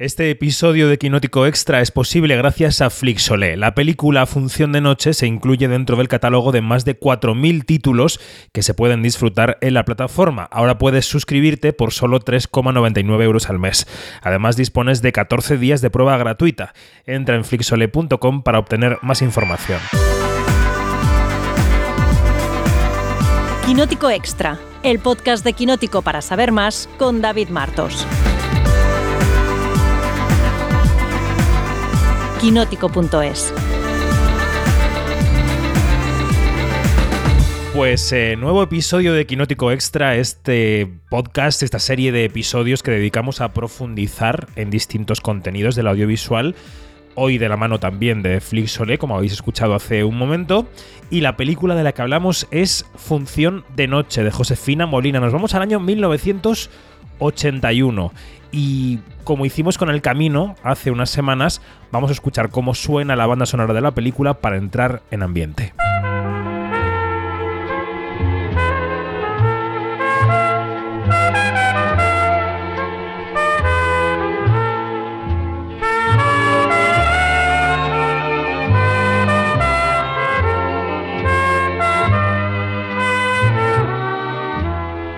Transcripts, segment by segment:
Este episodio de Quinótico Extra es posible gracias a Flixolé. La película Función de Noche se incluye dentro del catálogo de más de 4.000 títulos que se pueden disfrutar en la plataforma. Ahora puedes suscribirte por solo 3,99 euros al mes. Además dispones de 14 días de prueba gratuita. Entra en flixolé.com para obtener más información. Quinótico Extra, el podcast de Quinótico para saber más con David Martos. quinótico.es. Pues eh, nuevo episodio de Quinótico Extra, este podcast, esta serie de episodios que dedicamos a profundizar en distintos contenidos del audiovisual. Hoy de la mano también de Flixolé, como habéis escuchado hace un momento. Y la película de la que hablamos es Función de Noche, de Josefina Molina. Nos vamos al año 1981. Y como hicimos con El Camino hace unas semanas, vamos a escuchar cómo suena la banda sonora de la película para entrar en ambiente.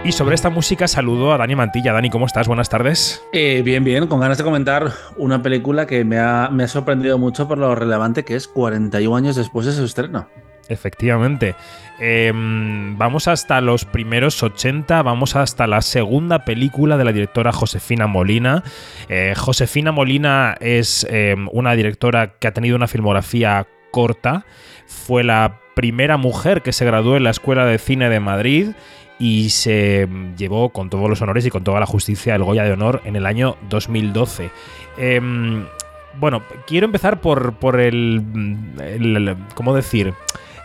Y sobre esta música saludo a Dani Mantilla. Dani, ¿cómo estás? Buenas tardes. Eh, bien, bien, con ganas de comentar una película que me ha, me ha sorprendido mucho por lo relevante que es 41 años después de su estreno. Efectivamente. Eh, vamos hasta los primeros 80, vamos hasta la segunda película de la directora Josefina Molina. Eh, Josefina Molina es eh, una directora que ha tenido una filmografía corta. Fue la primera mujer que se graduó en la Escuela de Cine de Madrid y se llevó con todos los honores y con toda la justicia el Goya de Honor en el año 2012. Em, bueno, quiero empezar por, por el, el, ¿Cómo decir?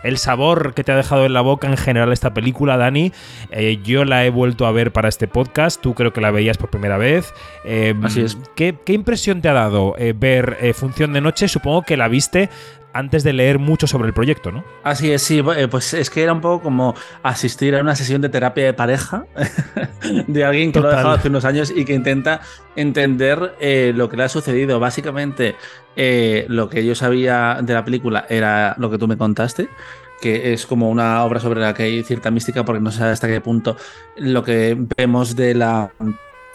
el sabor que te ha dejado en la boca en general esta película, Dani. Eh, yo la he vuelto a ver para este podcast, tú creo que la veías por primera vez. Eh, Así es. ¿qué, ¿qué, impresión te ha dado eh, ver eh, Función de Noche? Supongo que la viste antes de leer mucho sobre el proyecto, ¿no? Así es, sí, pues es que era un poco como asistir a una sesión de terapia de pareja de alguien que Total. lo ha dejado hace unos años y que intenta entender eh, lo que le ha sucedido. Básicamente, eh, lo que yo sabía de la película era lo que tú me contaste, que es como una obra sobre la que hay cierta mística porque no sé hasta qué punto lo que vemos de la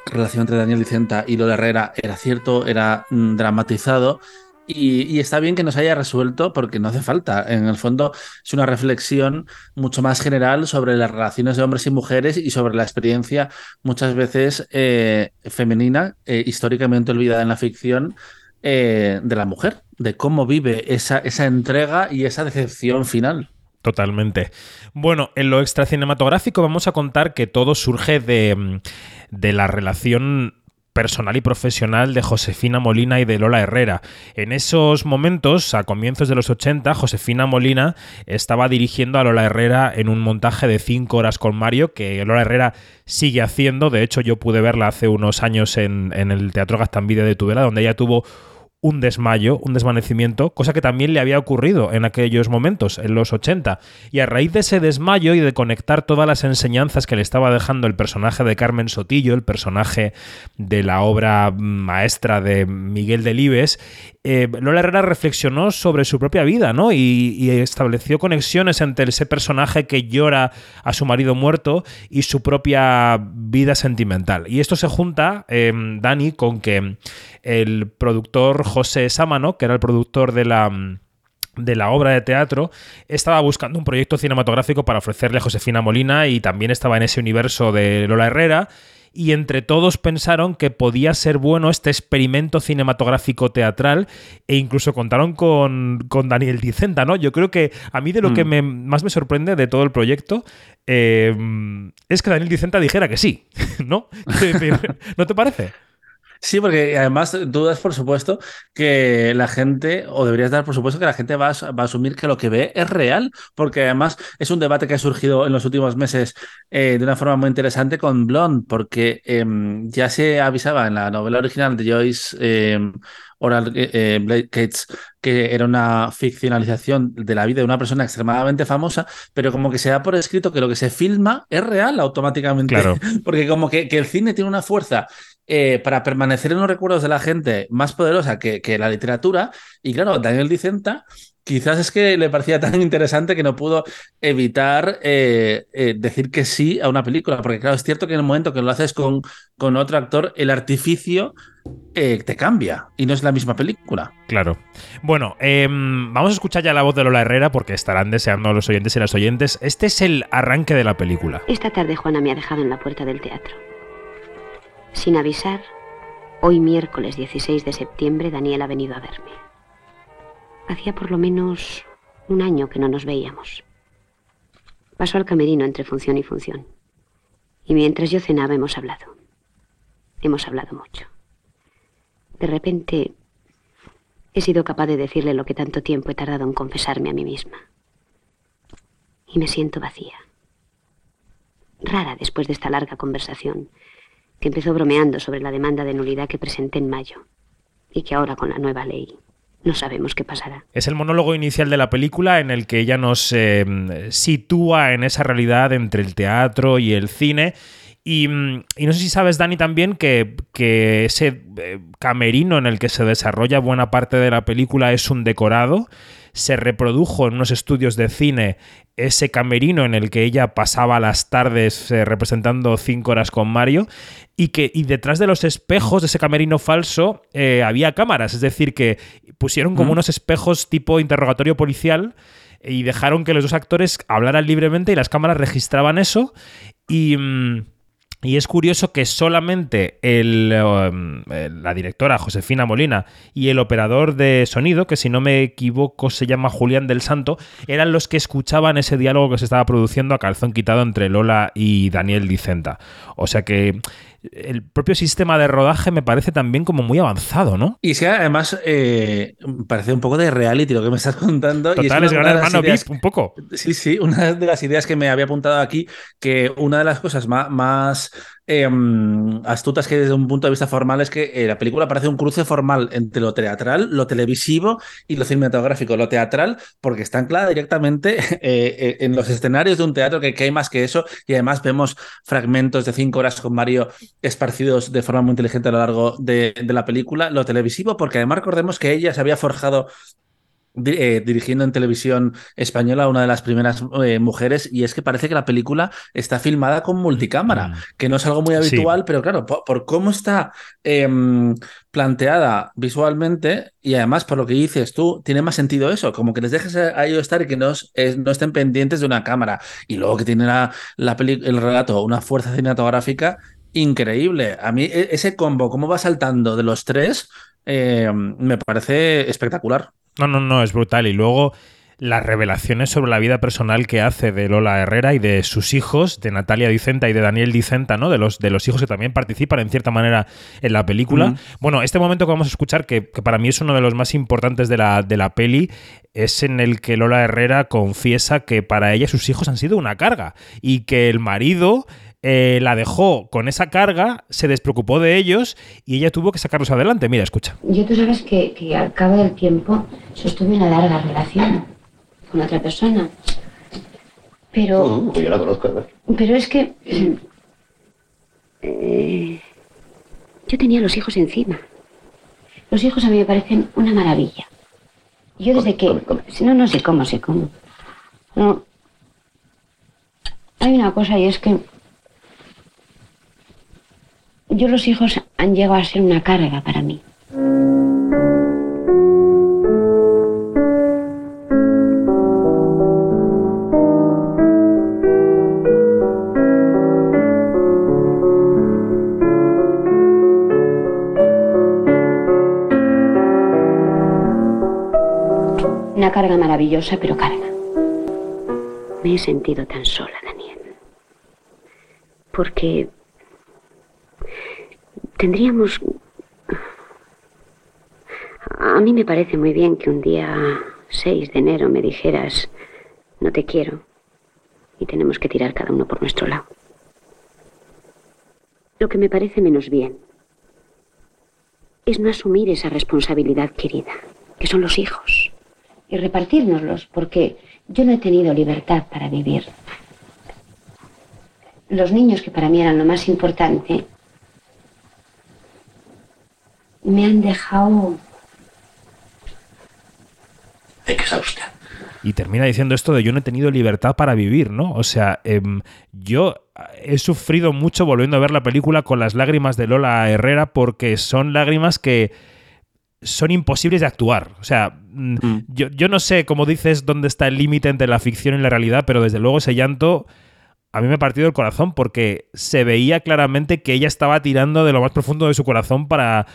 relación entre Daniel Vicenta y Lola Herrera era cierto, era mm, dramatizado y, está bien que nos haya resuelto porque no hace falta. En el fondo es una reflexión mucho más general sobre las relaciones de hombres y mujeres y sobre la experiencia muchas veces eh, femenina, eh, históricamente olvidada en la ficción, eh, de la mujer, de cómo vive esa, esa entrega y esa decepción final. Totalmente. Bueno, en lo extra cinematográfico vamos a contar que todo surge de, de la relación personal y profesional de Josefina Molina y de Lola Herrera. En esos momentos, a comienzos de los 80, Josefina Molina estaba dirigiendo a Lola Herrera en un montaje de 5 horas con Mario, que Lola Herrera sigue haciendo. De hecho, yo pude verla hace unos años en, el Teatro Gastambide de Tudela, donde ella tuvo un desmayo, un desvanecimiento, cosa que también le había ocurrido en aquellos momentos, en los 80. Y a raíz de ese desmayo y de conectar todas las enseñanzas que le estaba dejando el personaje de Carmen Sotillo, el personaje de la obra maestra de Miguel Delibes, eh, Lola Herrera reflexionó sobre su propia vida, ¿no? Y, estableció conexiones entre ese personaje que llora a su marido muerto y su propia vida sentimental. Y esto se junta, eh, Dani, con que el productor José Sámano, que era el productor de la de la obra de teatro, estaba buscando un proyecto cinematográfico para ofrecerle a Josefina Molina y también estaba en ese universo de Lola Herrera y entre todos pensaron que podía ser bueno este experimento cinematográfico teatral e incluso contaron con, con Daniel Dicenta, ¿no? Yo creo que a mí de lo mm. que me, más me sorprende de todo el proyecto eh, es que Daniel Dicenta dijera que sí, ¿no? ¿No te parece? Sí, porque además dudas, por supuesto, que la gente, o deberías dar por supuesto que la gente va a, va a, asumir que lo que ve es real, porque además es un debate que ha surgido en los últimos meses eh, de una forma muy interesante con Blonde, porque eh, ya se avisaba en la novela original de Joyce eh, Oral eh, Blake Cates, que era una ficcionalización de la vida de una persona extremadamente famosa, pero como que se da por escrito que lo que se filma es real automáticamente. Claro. Porque como que, que el cine tiene una fuerza eh, para permanecer en los recuerdos de la gente más poderosa que, que la literatura. Y claro, Daniel Dicenta quizás es que le parecía tan interesante que no pudo evitar eh, eh, decir que sí a una película, porque claro, es cierto que en el momento que lo haces con, con otro actor, el artificio eh, te cambia y no es la misma película. Claro. Bueno, em, vamos a escuchar ya la voz de Lola Herrera porque estarán deseando los oyentes y las oyentes. Este es el arranque de la película. Esta tarde Juana me ha dejado en la puerta del teatro. Sin avisar, hoy miércoles 16 de septiembre Daniel ha venido a verme. Hacía por lo menos un año que no nos veíamos. Pasó al camerino entre función y función. Y mientras yo cenaba hemos hablado. Hemos hablado mucho. De repente he sido capaz de decirle lo que tanto tiempo he tardado en confesarme a mí misma. Y me siento vacía. Rara después de esta larga conversación, que empezó bromeando sobre la demanda de nulidad que presenté en mayo y que ahora con la nueva ley no sabemos qué pasará. Es el monólogo inicial de la película en el que ella nos eh, sitúa en esa realidad entre el teatro y el cine. Y, no sé si sabes, Dani, también que, que, ese eh, camerino en el que se desarrolla buena parte de la película es un decorado. Se reprodujo en unos estudios de cine ese camerino en el que ella pasaba las tardes eh, representando cinco horas con Mario y que y detrás de los espejos de ese camerino falso eh, había cámaras, es decir, que pusieron como unos espejos tipo interrogatorio policial y dejaron que los dos actores hablaran libremente y las cámaras registraban eso. Y... Mm, y es curioso que solamente um, la directora Josefina Molina y el operador de sonido, que si no me equivoco se llama Julián del Santo, eran los que escuchaban ese diálogo que se estaba produciendo a calzón quitado entre Lola y Daniel Dicenta. O sea que el propio sistema de rodaje me parece también como muy avanzado, ¿no? Y sí, además eh, parece un poco de reality lo que me estás contando. Total, y es, Gran Hermano VIP, un poco. Sí, sí, una de las ideas que me había apuntado aquí, que una de las cosas más, más Em, astutas que desde un punto de vista formal es que eh, la película parece un cruce formal entre lo teatral, lo televisivo y lo cinematográfico. Lo teatral, porque está anclada directamente eh, eh, en los escenarios de un teatro que, hay más que eso, y además vemos fragmentos de cinco horas con Mario esparcidos de forma muy inteligente a lo largo de, de la película. Lo televisivo, porque además recordemos que ella se había forjado eh, dirigiendo en televisión española una de las primeras eh, mujeres y es que parece que la película está filmada con multicámara, mm. que no es algo muy habitual, pero claro, por, cómo está em, planteada visualmente y además por lo que dices tú, tiene más sentido eso, como que les dejes a ellos estar y que no, no estén pendientes de una cámara y luego que tiene la, la el relato una fuerza cinematográfica increíble. A mí e, ese combo, cómo va saltando de los tres, em, me parece espectacular. No, no, no, es brutal. Y luego las revelaciones sobre la vida personal que hace de Lola Herrera y de sus hijos, de Natalia Dicenta y de Daniel Dicenta, ¿no? De los, de los hijos que también participan en cierta manera en la película. Bueno, este momento que vamos a escuchar, que, para mí es uno de los más importantes de la, de la peli, es en el que Lola Herrera confiesa que para ella sus hijos han sido una carga y que el marido eh, la dejó con esa carga, se despreocupó de ellos y ella tuvo que sacarlos adelante. Mira, escucha. Yo tú sabes que, al cabo del tiempo sostuve una larga relación con otra persona. Pero. yo la conozco, Pero es que. Eh, yo tenía los hijos encima. Los hijos a mí me parecen una maravilla. Yo desde que. No, no sé cómo, sé cómo. No. Hay una cosa y es que yo los hijos han llegado a ser una carga para mí. Una carga maravillosa, pero carga. Me he sentido tan sola, Daniel. Porque tendríamos... A mí me parece muy bien que un día 6 de enero me dijeras, no te quiero, y tenemos que tirar cada uno por nuestro lado. Lo que me parece menos bien es no asumir esa responsabilidad querida, que son los hijos, y repartírnoslos, porque yo no he tenido libertad para vivir. Los niños, que para mí eran lo más importante, me han dejado exhausta. Y termina diciendo esto de yo no he tenido libertad para vivir, ¿no? O sea, em, yo he sufrido mucho volviendo a ver la película con las lágrimas de Lola Herrera porque son lágrimas que son imposibles de actuar. O sea, mm, Mm. yo, yo no sé, como dices, dónde está el límite entre la ficción y la realidad, pero desde luego ese llanto a mí me ha partido el corazón porque se veía claramente que ella estaba tirando de lo más profundo de su corazón para,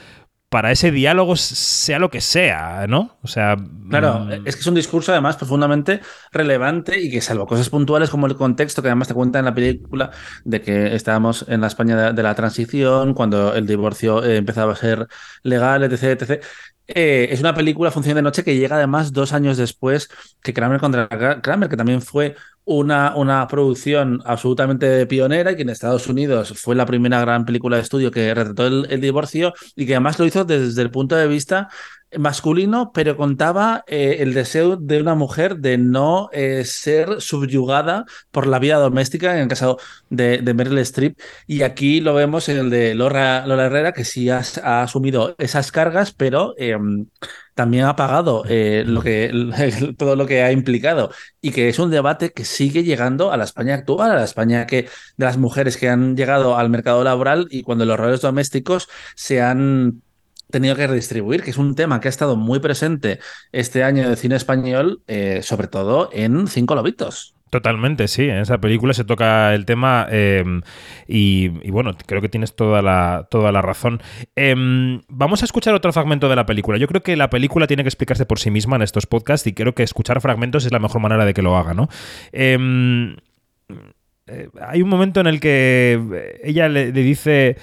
para ese diálogo, sea lo que sea, ¿no? O sea. Claro, mm, es que es un discurso además profundamente relevante y que salvo cosas puntuales como el contexto que además te cuenta en la película de que estábamos en la España de, de la transición, cuando el divorcio eh, empezaba a ser legal, etc. etc. Eh, es una película Función de Noche que llega además dos años después que Kramer contra Kramer, que también fue una, una producción absolutamente pionera y que en Estados Unidos fue la primera gran película de estudio que retrató el, el divorcio y que además lo hizo desde el punto de vista masculino, pero contaba eh, el deseo de una mujer de no eh, ser subyugada por la vida doméstica, en el caso de, de Meryl Streep. Y aquí lo vemos en el de Lola Herrera, que sí ha, asumido esas cargas, pero eh, también ha pagado eh, lo que, todo lo que ha implicado. Y que es un debate que sigue llegando a la España actual, a la España que, de las mujeres que han llegado al mercado laboral y cuando los roles domésticos se han tenido que redistribuir, que es un tema que ha estado muy presente este año de cine español, eh, sobre todo en Cinco Lobitos. Totalmente, sí. En esa película se toca el tema eh, y, bueno, creo que tienes toda la, toda la razón. Eh, vamos a escuchar otro fragmento de la película. Yo creo que la película tiene que explicarse por sí misma en estos podcasts y creo que escuchar fragmentos es la mejor manera de que lo haga, ¿no? Eh, hay un momento en el que ella le dice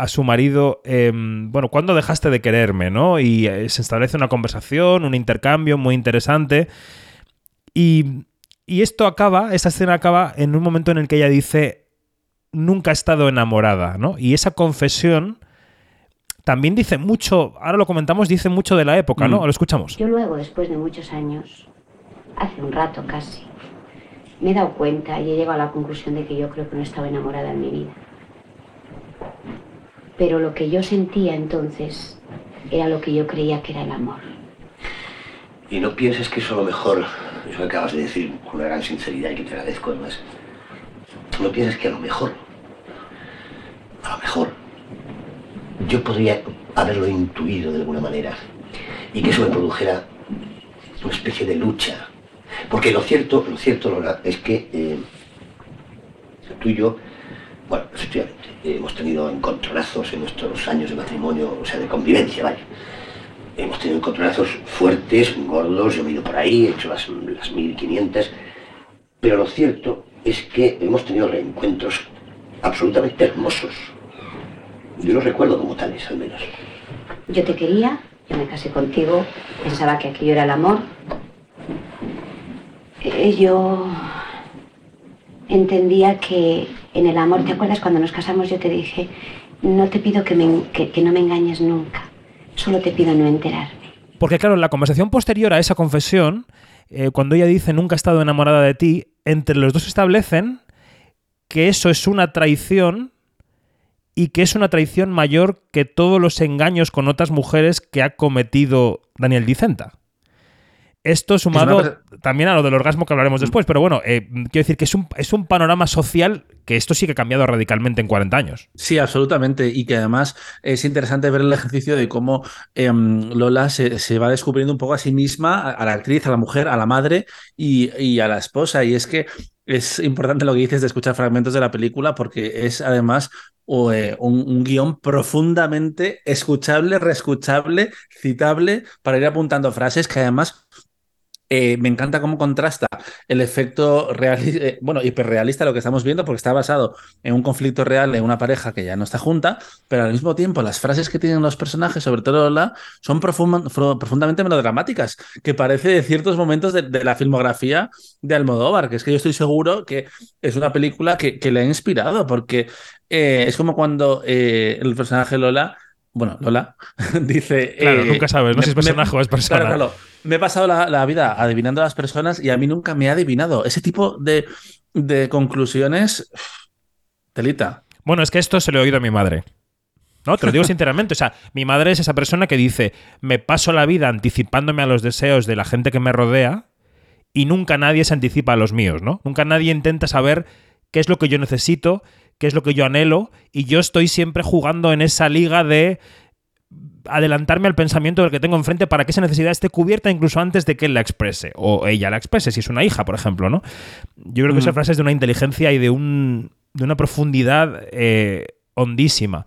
a su marido, eh, bueno, ¿cuándo dejaste de quererme? ¿no? Y eh, se establece una conversación, un intercambio muy interesante. Y, y, esto acaba, esta escena acaba en un momento en el que ella dice, nunca he estado enamorada, ¿no? Y esa confesión también dice mucho, ahora lo comentamos, dice mucho de la época, ¿no? Mm. Lo escuchamos. Yo luego, después de muchos años, hace un rato casi, me he dado cuenta y he llegado a la conclusión de que yo creo que no estaba enamorada en mi vida. Pero lo que yo sentía entonces era lo que yo creía que era el amor. Y no pienses que eso a lo mejor, eso que acabas de decir con una gran sinceridad y que te agradezco además, no pienses que a lo mejor, a lo mejor, yo podría haberlo intuido de alguna manera y que eso me produjera una especie de lucha. Porque lo cierto, lo cierto, Lola, es que eh, tú y yo, bueno, efectivamente, hemos tenido encontronazos en nuestros años de matrimonio, o sea, de convivencia, vaya. Hemos tenido encontronazos fuertes, gordos, yo me he ido por ahí, he hecho las, las 1500, pero lo cierto es que hemos tenido reencuentros absolutamente hermosos. Yo los recuerdo como tales, al menos. Yo te quería, yo me casé contigo, pensaba que aquello era el amor. Yo entendía que en el amor, ¿te acuerdas cuando nos casamos? Yo te dije, no te pido que, no me engañes nunca, solo te pido no enterarme. Porque claro, en la conversación posterior a esa confesión, eh, cuando ella dice nunca he estado enamorada de ti, entre los dos establecen que eso es una traición y que es una traición mayor que todos los engaños con otras mujeres que ha cometido Daniel Dicenta. Esto sumado es una... también a lo del orgasmo que hablaremos después, pero bueno, eh, quiero decir que es un, es un panorama social que esto sí que ha cambiado radicalmente en 40 años. Sí, absolutamente. Y que además es interesante ver el ejercicio de cómo eh, Lola se, se, va descubriendo un poco a sí misma, a, a la actriz, a la mujer, a la madre y, y, a la esposa. Y es que es importante lo que dices de escuchar fragmentos de la película porque es además o, eh, un, un, guion profundamente escuchable, reescuchable, citable, para ir apuntando frases que además eh, me encanta cómo contrasta el efecto real, eh, bueno, hiperrealista lo que estamos viendo, porque está basado en un conflicto real en una pareja que ya no está junta, pero al mismo tiempo las frases que tienen los personajes, sobre todo Lola, son profund profundamente melodramáticas, que parece de ciertos momentos de, la filmografía de Almodóvar, que es que yo estoy seguro que es una película que, le ha inspirado, porque eh, es como cuando el personaje Lola bueno, Lola, dice... Claro, eh, nunca sabes, no sé si es personaje me, o es persona. Claro, claro. Me he pasado la, la, vida adivinando a las personas y a mí nunca me ha adivinado. Ese tipo de, de conclusiones... Telita. Bueno, es que esto se lo he oído a mi madre. No, te lo digo sinceramente. O sea, mi madre es esa persona que dice, me paso la vida anticipándome a los deseos de la gente que me rodea y nunca nadie se anticipa a los míos, ¿no? Nunca nadie intenta saber qué es lo que yo necesito, qué es lo que yo anhelo y yo estoy siempre jugando en esa liga de adelantarme al pensamiento del que tengo enfrente para que esa necesidad esté cubierta incluso antes de que él la exprese o ella la exprese, si es una hija, por ejemplo, ¿no? Yo creo que esa frase es de una inteligencia y de, un, de una profundidad eh, hondísima.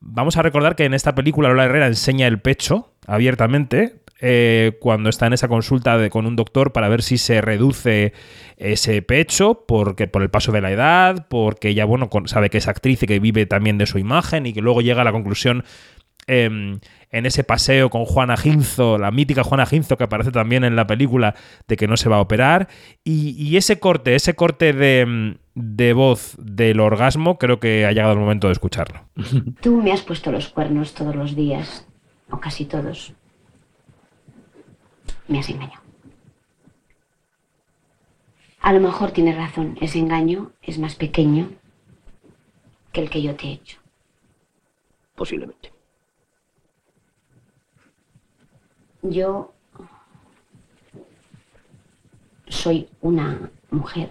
Vamos a recordar que en esta película Lola Herrera enseña el pecho abiertamente eh, cuando está en esa consulta con un doctor para ver si se reduce ese pecho porque, por el paso de la edad, porque ella bueno, sabe que es actriz y que vive también de su imagen y que luego llega a la conclusión Em, en ese paseo con Juana Ginzo, la mítica Juana Ginzo que aparece también en la película, de que no se va a operar. Y, ese corte, ese corte de, em, de, voz del orgasmo, creo que ha llegado el momento de escucharlo. Tú me has puesto los cuernos todos los días, o casi todos. Me has engañado. A lo mejor tienes razón, ese engaño es más pequeño que el que yo te he hecho. Posiblemente. Yo soy una mujer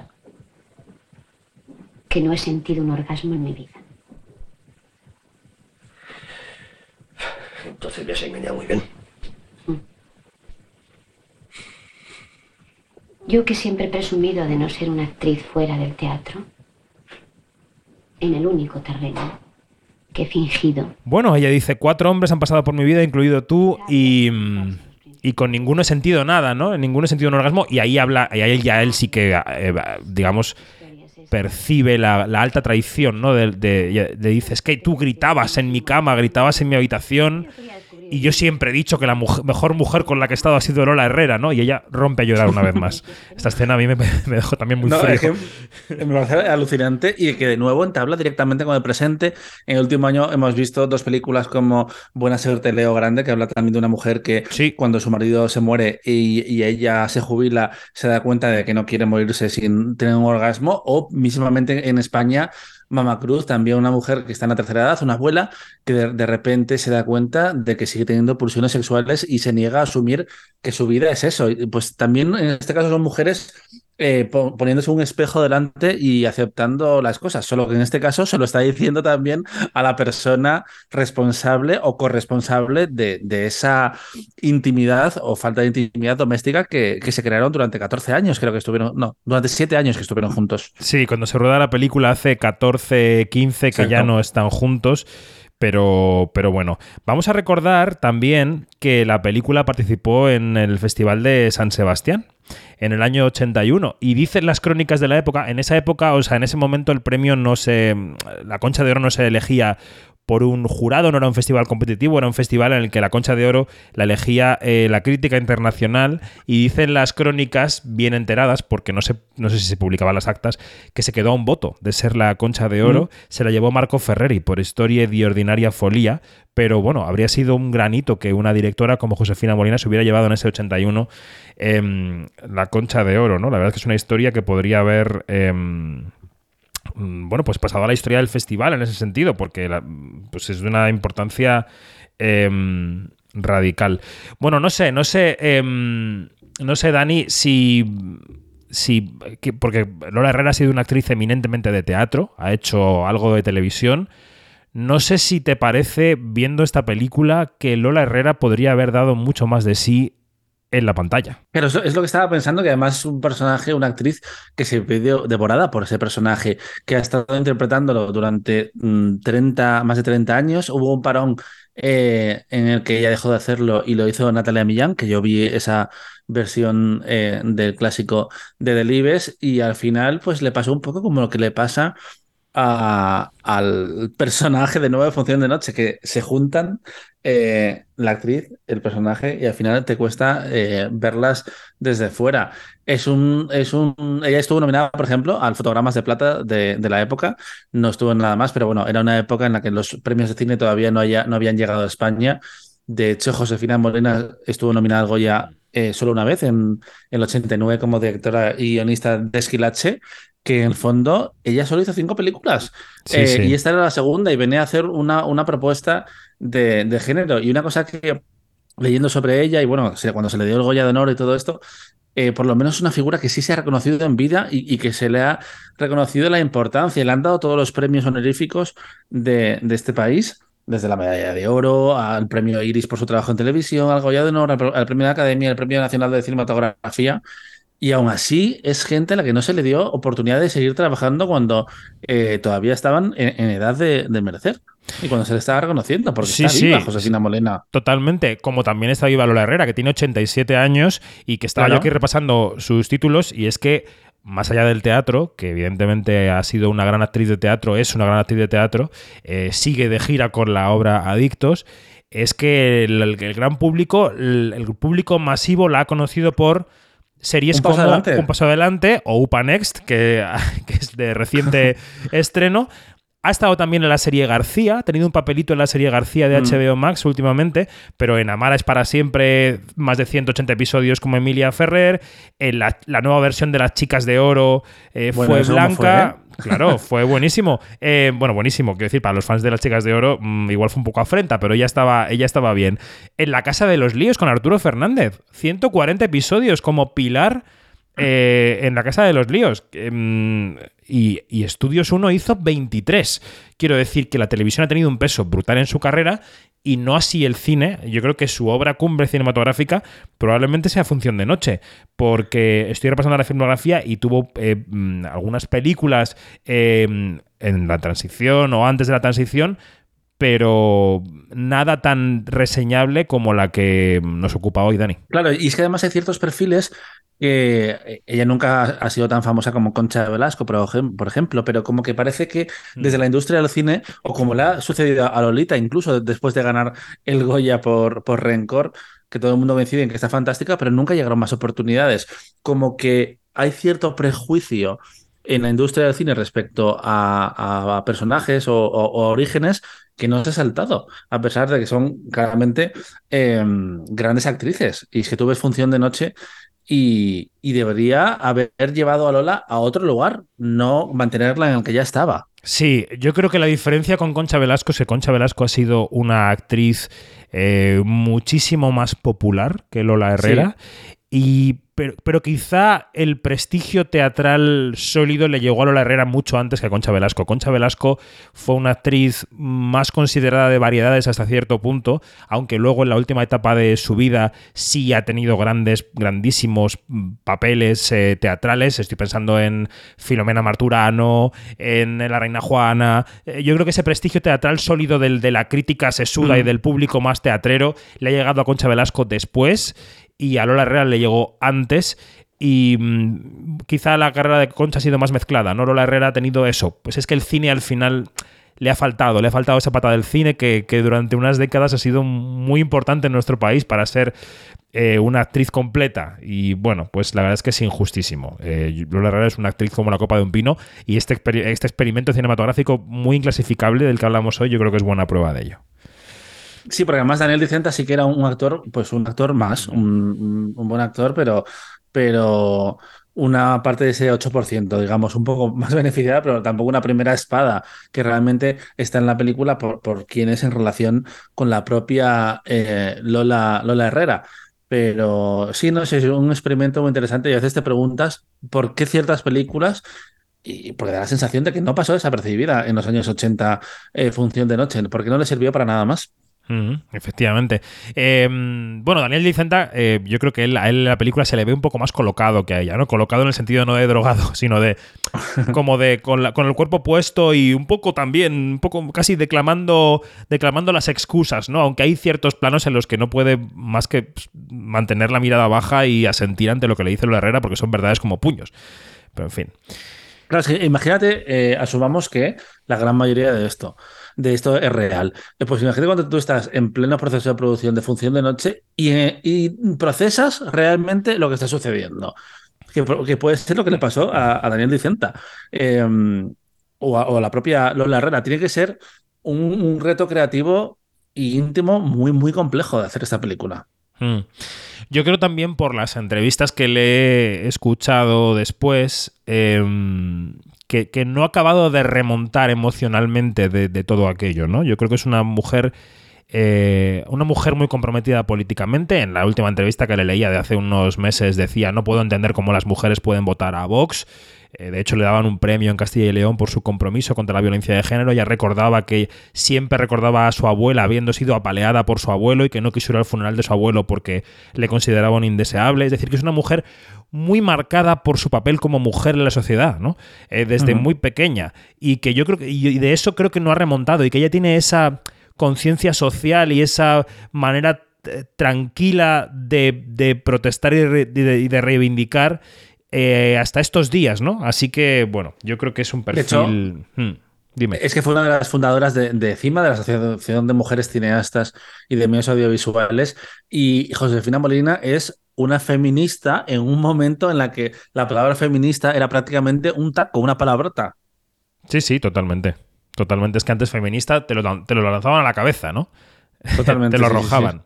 que no he sentido un orgasmo en mi vida. Entonces me has engañado muy bien. Mm. Yo que siempre he presumido de no ser una actriz fuera del teatro, en el único terreno que he fingido. Bueno, ella dice, cuatro hombres han pasado por mi vida, incluido tú, y, y con ninguno he sentido nada, ¿no? En ninguno he sentido un orgasmo, y ahí habla, y ahí ya él sí que, eh, digamos, percibe la, alta traición, ¿no? De, de, de, dices que tú gritabas en mi cama, gritabas en mi habitación y yo siempre he dicho que la mejor mujer con la que he estado ha sido Lola Herrera, ¿no? Y ella rompe a llorar una vez más. Esta escena a mí me, dejó también muy frío. me parece alucinante y que de nuevo entabla directamente con el presente. En el último año hemos visto dos películas como Buena suerte Leo Grande, que habla también de una mujer que cuando su marido se muere y, ella se jubila, se da cuenta de que no quiere morirse sin tener un orgasmo, o mismamente en España Mama Cruz, también una mujer que está en la tercera edad, una abuela, que de, repente se da cuenta de que sigue teniendo pulsiones sexuales y se niega a asumir que su vida es eso. Pues también en este caso son mujeres eh, poniéndose un espejo delante y aceptando las cosas, solo que en este caso se lo está diciendo también a la persona responsable o corresponsable de, esa intimidad o falta de intimidad doméstica que, se crearon durante 14 años, creo que estuvieron, no, durante 7 años que estuvieron juntos. Sí, cuando se rueda la película hace 14, 15 que ya no están juntos. Pero, pero bueno, vamos a recordar también que la película participó en el Festival de San Sebastián en el año 81 y dicen las crónicas de la época, en esa época, o sea, en ese momento el premio no se la Concha de Oro no se elegía por un jurado, no era un festival competitivo, era un festival en el que la Concha de Oro la elegía eh, la crítica internacional y dicen las crónicas bien enteradas, porque no sé, no sé si se publicaban las actas, que se quedó a un voto de ser la Concha de Oro, se la llevó Marco Ferreri por Historia de Ordinaria Folía, pero bueno, habría sido un granito que una directora como Josefina Molina se hubiera llevado en ese 81 em, la Concha de Oro, ¿no? La verdad es que es una historia que podría haber... Em, Mm, bueno, pues pasado a la historia del festival en ese sentido, porque pues es de una importancia em, radical. Bueno, no sé, no sé, em, no sé, Dani, si, si porque Lola Herrera ha sido una actriz eminentemente de teatro, ha hecho algo de televisión. No sé si te parece, viendo esta película, que Lola Herrera podría haber dado mucho más de sí en la pantalla. Pero es lo que estaba pensando, que además es un personaje, una actriz que se pidió devorada por ese personaje, que ha estado interpretándolo durante 30, mm, más de 30 años. Hubo un parón eh, en el que ella dejó de hacerlo y lo hizo Natalia Millán, que yo vi esa versión eh, del clásico de Delibes y al final pues le pasó un poco como lo que le pasa al personaje de Nueva Función de Noche, que se juntan eh, la actriz, el personaje, y al final te cuesta eh, verlas desde fuera. Es un, es un. Ella estuvo nominada, por ejemplo, al Fotogramas de Plata de, la época. No estuvo en nada más, pero bueno, era una época en la que los premios de cine todavía no, haya, no habían llegado a España. De hecho, Josefina Morena estuvo nominada al Goya eh, solo una vez, en, el 89, como directora y guionista de Esquilache, que en el fondo ella solo hizo cinco películas. Eh, y esta era la segunda y venía a hacer una, una propuesta de, género. Y una cosa que leyendo sobre ella y bueno, cuando se le dio el Goya de Honor y todo esto, eh, por lo menos una figura que sí se ha reconocido en vida y, que se le ha reconocido la importancia y le han dado todos los premios honoríficos de, este país, desde la medalla de oro al premio Iris por su trabajo en televisión, al Goya de Honor, al, premio de Academia, al premio Nacional de Cinematografía. Y aún así es gente a la que no se le dio oportunidad de seguir trabajando cuando eh, todavía estaban en, edad de, merecer. Y cuando se le estaba reconociendo, porque sí, está viva Josefina Molina. Totalmente, como también está viva Lola Herrera, que tiene 87 años y que estaba yo aquí repasando sus títulos, y es que más allá del teatro, que evidentemente ha sido una gran actriz de teatro, es una gran actriz de teatro, eh, sigue de gira con la obra Adictos, es que el, gran público, el público masivo la ha conocido por series como Un Paso Adelante o UPA Next, que, es de reciente estreno. Ha estado también en la serie García, ha tenido un papelito en la serie García de HBO mm. Max últimamente, pero en Amara es para siempre más de 180 episodios como Emilia Ferrer. En la, nueva versión de Las Chicas de Oro eh, fue Blanca. ¿eh? Claro, fue buenísimo. Eh, bueno, buenísimo, quiero decir, para los fans de las chicas de oro, mm, igual fue un poco afrenta, pero ella estaba, ella estaba bien. En la Casa de los Líos con Arturo Fernández, 140 episodios como Pilar eh, en la Casa de los Líos. Mm, y, Estudios 1 hizo 23. Quiero decir que la televisión ha tenido un peso brutal en su carrera y no así el cine. Yo creo que su obra cumbre cinematográfica probablemente sea Función de Noche, porque estoy repasando la filmografía y tuvo eh, mm, algunas películas em, en la transición o antes de la transición, pero nada tan reseñable como la que nos ocupa hoy, Dani. Claro, y es que además hay ciertos perfiles que ella nunca ha sido tan famosa como Concha Velasco, por ejemplo, pero como que parece que mm. desde la industria del cine, o como le ha sucedido a Lolita, incluso después de ganar el Goya por, por Rencor, que todo el mundo coincide en que está fantástica, pero nunca llegaron más oportunidades. Como que hay cierto prejuicio en la industria del cine respecto a, personajes o, orígenes que no se ha saltado, a pesar de que son claramente em, grandes actrices. Y si tú ves Función de Noche y, debería haber llevado a Lola a otro lugar, no mantenerla en el que ya estaba. Sí, yo creo que la diferencia con Concha Velasco es que Concha Velasco ha sido una actriz eh, muchísimo más popular que Lola Herrera y pero, quizá el prestigio teatral sólido le llegó a Lola Herrera mucho antes que a Concha Velasco. Concha Velasco fue una actriz más considerada de variedades hasta cierto punto, aunque luego en la última etapa de su vida sí ha tenido grandes, grandísimos papeles eh, teatrales. Estoy pensando en Filomena Marturano, en La Reina Juana. Eh, yo creo que ese prestigio teatral sólido del, de la crítica sesuda y mm. del público más teatrero le ha llegado a Concha Velasco después y a Lola Herrera le llegó antes y mm, quizá la carrera de Concha ha sido más mezclada, ¿no? Lola Herrera ha tenido eso. Pues es que el cine al final le ha faltado, le ha faltado esa pata del cine que, durante unas décadas ha sido muy importante en nuestro país para ser eh, una actriz completa. Y bueno, pues la verdad es que es injustísimo. Eh, Lola Herrera es una actriz como la copa de un pino y este, este experimento cinematográfico muy inclasificable del que hablamos hoy yo creo que es buena prueba de ello. Sí, porque además Daniel Dicenta sí que era un actor, pues un actor más, un, buen actor, pero, pero una parte de ese 8%, digamos, un poco más beneficiada, pero tampoco una primera espada que realmente está en la película por, por quién es en relación con la propia eh, Lola, Lola Herrera. Pero sí, no es un experimento muy interesante y a veces te preguntas por qué ciertas películas y porque da la sensación de que no pasó desapercibida en los años 80 eh, función de noche, porque no le sirvió para nada más efectivamente. Em, bueno, Daniel Dicenta, eh, yo creo que él, a él en la película se le ve un poco más colocado que a ella, ¿no? Colocado en el sentido no de drogado, sino de como de con, el cuerpo puesto y un poco también, un poco casi declamando, declamando las excusas, ¿no? Aunque hay ciertos planos en los que no puede más que pues, mantener la mirada baja y asentir ante lo que le dice la Herrera porque son verdades como puños. Pero en fin. Claro, es que imagínate, eh, asumamos que la gran mayoría de esto de esto es real. Pues imagínate cuando tú estás en pleno proceso de producción de función de noche y, eh, procesas realmente lo que está sucediendo. Que, puede ser lo que le pasó a, Daniel Dicenta em, o, a, la propia Lola Herrera. Tiene que ser un, reto creativo e íntimo muy, muy complejo de hacer esta película. Hmm. Yo creo también por las entrevistas que le he escuchado después, em, que, no ha acabado de remontar emocionalmente de, todo aquello, ¿no? Yo creo que es una mujer eh, una mujer muy comprometida políticamente. En la última entrevista que le leía de hace unos meses decía, no puedo entender cómo las mujeres pueden votar a Vox. Eh, de hecho, le daban un premio en Castilla y León por su compromiso contra la violencia de género. Ya recordaba que siempre recordaba a su abuela habiendo sido apaleada por su abuelo y que no quiso ir al funeral de su abuelo porque le consideraba un indeseable. Es decir, que es una mujer muy marcada por su papel como mujer en la sociedad, ¿no? Eh, desde muy pequeña. Y que yo creo que, y de eso creo que no ha remontado y que ella tiene esa conciencia social y esa manera eh, tranquila de, protestar y de, reivindicar eh, hasta estos días, ¿no? Así que, bueno, yo creo que es un perfil... Hmm, dime. Es que fue una de las fundadoras de, de CIMA, de la Asociación de Mujeres Cineastas y de Medios Audiovisuales, y Josefina Molina es una feminista en un momento en la que la palabra feminista era prácticamente un taco, una palabrota. Sí, sí, totalmente. Totalmente. Es que antes feminista te lo, te lo lanzaban a la cabeza, ¿no? Totalmente. te lo arrojaban.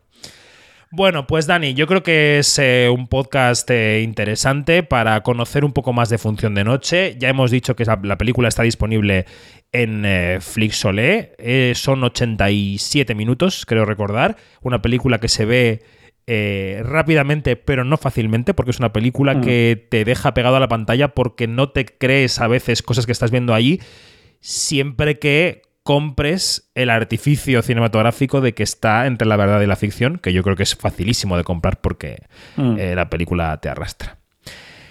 Bueno, pues Dani, yo creo que es eh, un podcast eh, interesante para conocer un poco más de Función de Noche. Ya hemos dicho que la película está disponible en eh, Flixolé. son 87 minutos, creo recordar. Una película que se ve rápidamente, pero no fácilmente, porque es una película mm. que te deja pegado a la pantalla porque no te crees a veces cosas que estás viendo allí siempre que compres el artificio cinematográfico de que está entre la verdad y la ficción, que yo creo que es facilísimo de comprar porque mm. eh, la película te arrastra.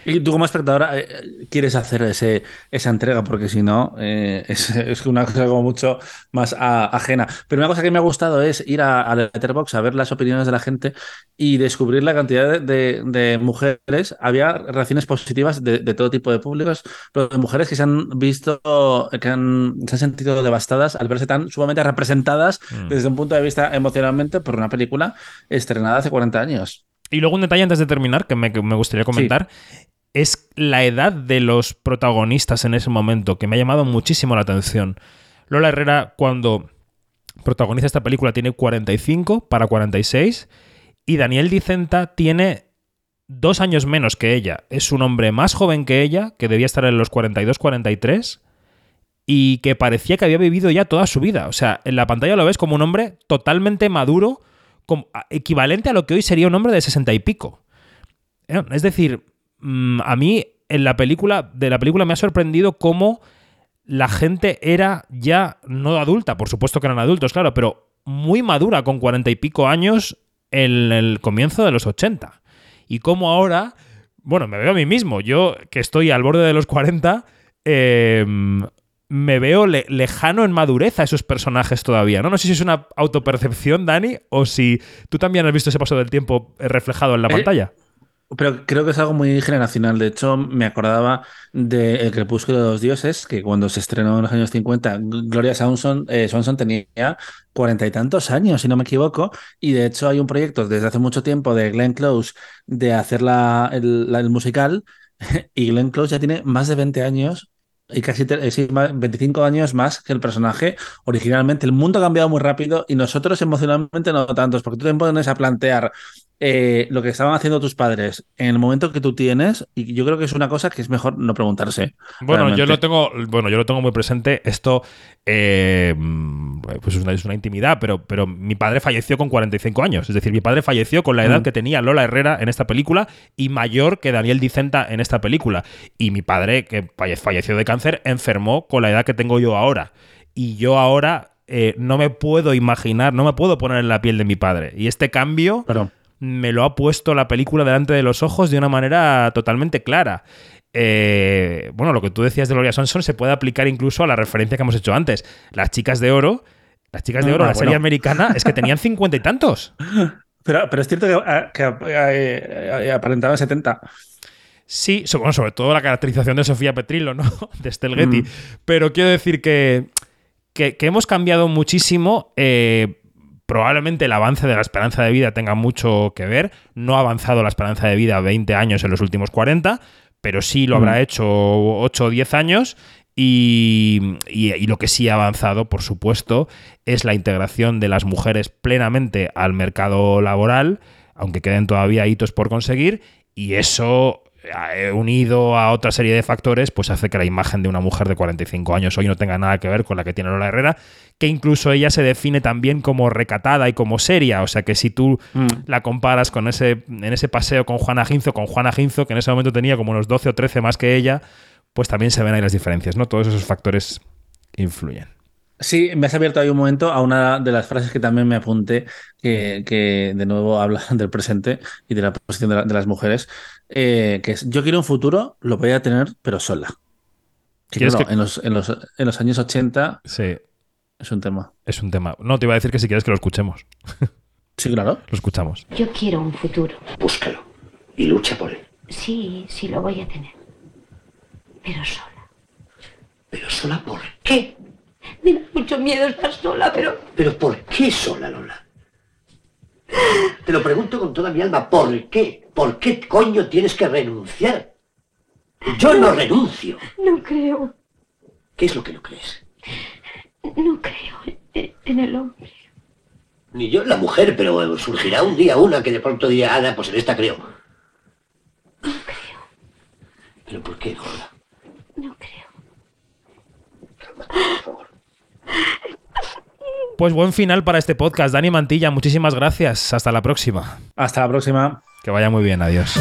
Y tú como espectadora eh, quieres hacer ese, esa entrega, porque si no, eh, es, una cosa como mucho más ajena. Pero una cosa que me ha gustado es ir a, a Letterboxd a ver las opiniones de la gente y descubrir la cantidad de, mujeres. Había reacciones positivas de, todo tipo de públicos, pero de mujeres que se han visto, que han, se han sentido devastadas al verse tan sumamente representadas mm. desde un punto de vista emocionalmente por una película estrenada hace 40 años. Y luego un detalle antes de terminar que me, gustaría comentar es la edad de los protagonistas en ese momento, que me ha llamado muchísimo la atención. Lola Herrera, cuando protagoniza esta película, tiene 45 para 46 y Daniel Dicenta tiene dos años menos que ella. Es un hombre más joven que ella, que debía estar en los 42-43 y que parecía que había vivido ya toda su vida. O sea, en la pantalla lo ves como un hombre totalmente maduro, equivalente a lo que hoy sería un hombre de 60 y pico. Eh, es decir, Mm, a mí en la película, de la película me ha sorprendido cómo la gente era ya no adulta, por supuesto que eran adultos, claro, pero muy madura con cuarenta y pico años en el comienzo de los 80. Y cómo ahora, bueno, me veo a mí mismo, yo que estoy al borde de los 40, em, me veo lejano en madurez a esos personajes todavía, ¿no? No sé si es una autopercepción, Dani, o si tú también has visto ese paso del tiempo reflejado en la eh, pantalla. Pero creo que es algo muy generacional. De hecho, me acordaba de El Crepúsculo de los Dioses, que cuando se estrenó en los años 50, Gloria Swanson, eh, tenía cuarenta y tantos años, si no me equivoco. Y de hecho, hay un proyecto desde hace mucho tiempo de Glenn Close de hacer la, el, musical. Y Glenn Close ya tiene más de 20 años y casi 25 años más que el personaje originalmente. El mundo ha cambiado muy rápido y nosotros emocionalmente no tantos, porque tú te pones a plantear eh, lo que estaban haciendo tus padres en el momento que tú tienes, y yo creo que es una cosa que es mejor no preguntarse. Bueno, yo lo tengo, bueno, yo lo tengo muy presente. Esto eh, pues es una, es una, intimidad, pero, pero mi padre falleció con 45 años. Es decir, mi padre falleció con la edad mm. que tenía Lola Herrera en esta película y mayor que Daniel Dicenta en esta película. Y mi padre, que falleció de cáncer, enfermó con la edad que tengo yo ahora. Y yo ahora eh, no me puedo imaginar, no me puedo poner en la piel de mi padre. Y este cambio me lo ha puesto la película delante de los ojos de una manera totalmente clara. Eh, bueno, lo que tú decías de Gloria Swanson se puede aplicar incluso a la referencia que hemos hecho antes. Las chicas de oro, las chicas de ah, oro, la serie americana, es que tenían cincuenta y tantos. Pero, pero es cierto que, eh, aparentaban 70. Sí, bueno, sobre todo la caracterización de Sofía Petrillo, ¿no? De Estel Getty. Mm. Pero quiero decir que, que, hemos cambiado muchísimo. Eh, Probablemente el avance de la esperanza de vida tenga mucho que ver. No ha avanzado la esperanza de vida 20 años en los últimos 40, pero sí lo habrá mm. hecho 8 o 10 años. Y, lo que sí ha avanzado, por supuesto, es la integración de las mujeres plenamente al mercado laboral, aunque queden todavía hitos por conseguir, y eso unido a otra serie de factores, pues hace que la imagen de una mujer de 45 años hoy no tenga nada que ver con la que tiene Lola Herrera, que incluso ella se define también como recatada y como seria, o sea que si tú mm. la comparas con ese, en ese paseo con Juana Ginzo, con Juana Ginzo, que en ese momento tenía como unos 12 o 13 más que ella, pues también se ven ahí las diferencias, ¿no? Todos esos factores influyen. Sí, me has abierto ahí un momento a una de las frases que también me apunté, que, de nuevo habla del presente y de la posición de, las mujeres, eh, que es, yo quiero un futuro, lo voy a tener, pero sola. Que, En, los, en, los, en, los, años 80 sí. es un tema. Es un tema. No, te iba a decir que si quieres que lo escuchemos. Sí, claro. Lo escuchamos. Yo quiero un futuro. Búscalo y lucha por él. Sí, sí lo voy a tener. Pero sola. ¿Pero sola por qué? Me da mucho miedo estar sola, pero... ¿Pero por qué sola, Lola? Te lo pregunto con toda mi alma, ¿por qué? ¿Por qué coño tienes que renunciar? Yo no, renuncio. No creo. ¿Qué es lo que no crees? No creo en el hombre. Ni yo en la mujer, pero surgirá un día una que de pronto diga, Ana, pues en esta creo. No creo. ¿Pero por qué, Lola? No creo. por favor. Pues buen final para este podcast. Dani Mantilla, muchísimas gracias. Hasta la próxima. Hasta la próxima. Que vaya muy bien. Adiós.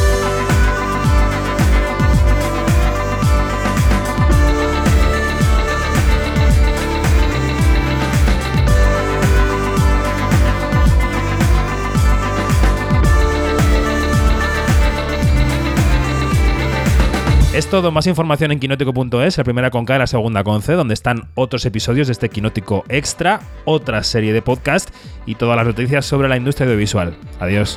Es todo, más información en quinótico.es, la primera con K y la segunda con C, donde están otros episodios de este Quinótico Extra, otra serie de podcast y todas las noticias sobre la industria audiovisual. Adiós.